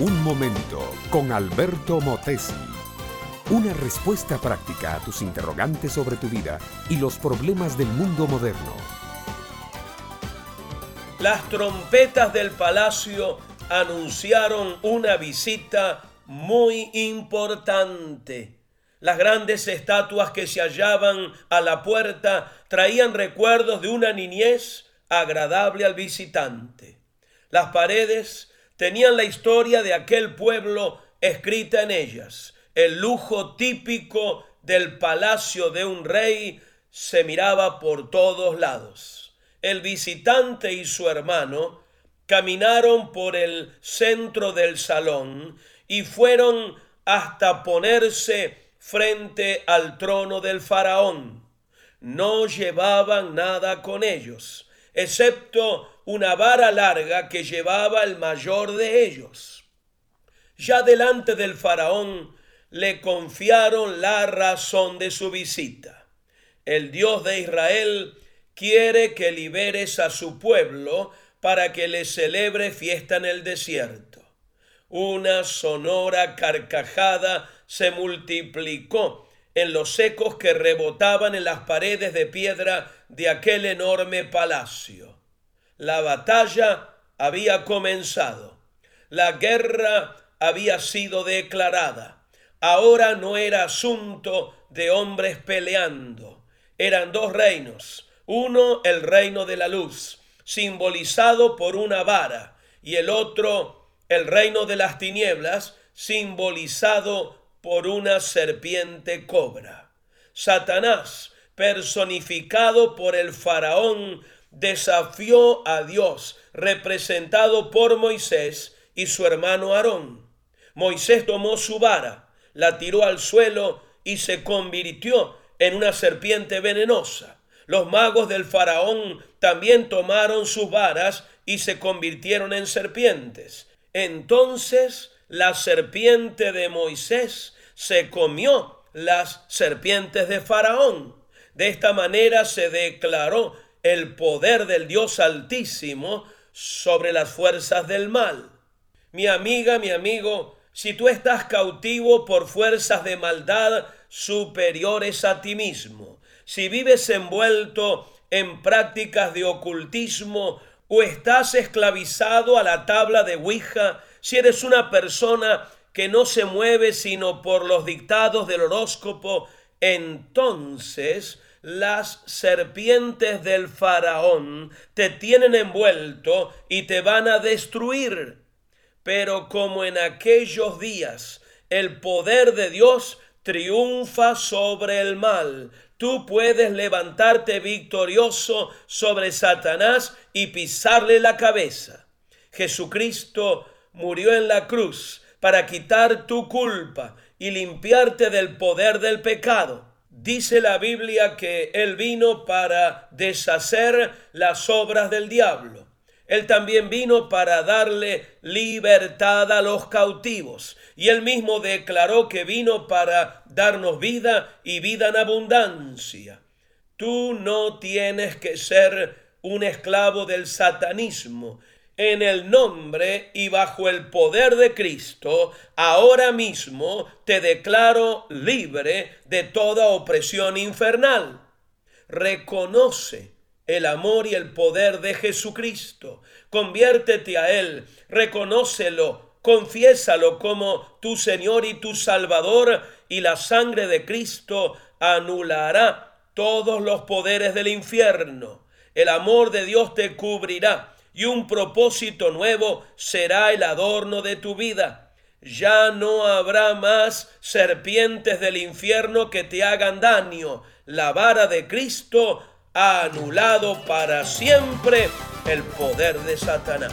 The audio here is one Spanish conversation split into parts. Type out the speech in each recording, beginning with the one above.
Un momento con Alberto Motesi. Una respuesta práctica a tus interrogantes sobre tu vida y los problemas del mundo moderno. Las trompetas del palacio anunciaron una visita muy importante. Las grandes estatuas que se hallaban a la puerta traían recuerdos de una niñez agradable al visitante. Las paredes tenían la historia de aquel pueblo escrita en ellas. El lujo típico del palacio de un rey se miraba por todos lados. El visitante y su hermano caminaron por el centro del salón y fueron hasta ponerse frente al trono del faraón. No llevaban nada con ellos, excepto una vara larga que llevaba el mayor de ellos. Ya delante del faraón le confiaron la razón de su visita. El Dios de Israel quiere que liberes a su pueblo para que le celebre fiesta en el desierto. Una sonora carcajada se multiplicó en los ecos que rebotaban en las paredes de piedra de aquel enorme palacio. La batalla había comenzado. La guerra había sido declarada. Ahora no era asunto de hombres peleando. Eran dos reinos. Uno el reino de la luz, simbolizado por una vara, y el otro el reino de las tinieblas, simbolizado por una serpiente cobra. Satanás, personificado por el faraón, desafió a Dios, representado por Moisés y su hermano Aarón. Moisés tomó su vara, la tiró al suelo y se convirtió en una serpiente venenosa. Los magos del faraón también tomaron sus varas y se convirtieron en serpientes. Entonces la serpiente de Moisés se comió las serpientes de faraón. De esta manera se declaró el poder del Dios Altísimo sobre las fuerzas del mal. Mi amiga, mi amigo, si tú estás cautivo por fuerzas de maldad superiores a ti mismo, si vives envuelto en prácticas de ocultismo o estás esclavizado a la tabla de Ouija, si eres una persona que no se mueve sino por los dictados del horóscopo, entonces las serpientes del faraón te tienen envuelto y te van a destruir. Pero como en aquellos días el poder de Dios triunfa sobre el mal, tú puedes levantarte victorioso sobre Satanás y pisarle la cabeza. Jesucristo murió en la cruz para quitar tu culpa y limpiarte del poder del pecado. Dice la Biblia que Él vino para deshacer las obras del diablo. Él también vino para darle libertad a los cautivos. Y él mismo declaró que vino para darnos vida y vida en abundancia. Tú no tienes que ser un esclavo del satanismo en el nombre y bajo el poder de Cristo, ahora mismo te declaro libre de toda opresión infernal. Reconoce el amor y el poder de Jesucristo. Conviértete a Él, reconócelo, confiésalo como tu Señor y tu Salvador, y la sangre de Cristo anulará todos los poderes del infierno. El amor de Dios te cubrirá y un propósito nuevo será el adorno de tu vida. Ya no habrá más serpientes del infierno que te hagan daño. La vara de Cristo ha anulado para siempre el poder de Satanás.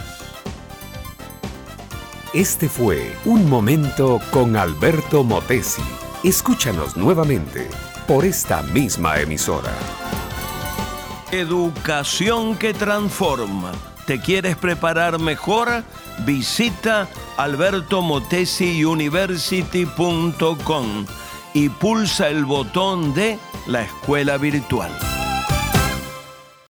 Este fue Un Momento con Alberto Motesi. Escúchanos nuevamente por esta misma emisora. Educación que transforma ¿Te quieres preparar mejor? Visita albertomotesiuniversity.com y pulsa el botón de la escuela virtual.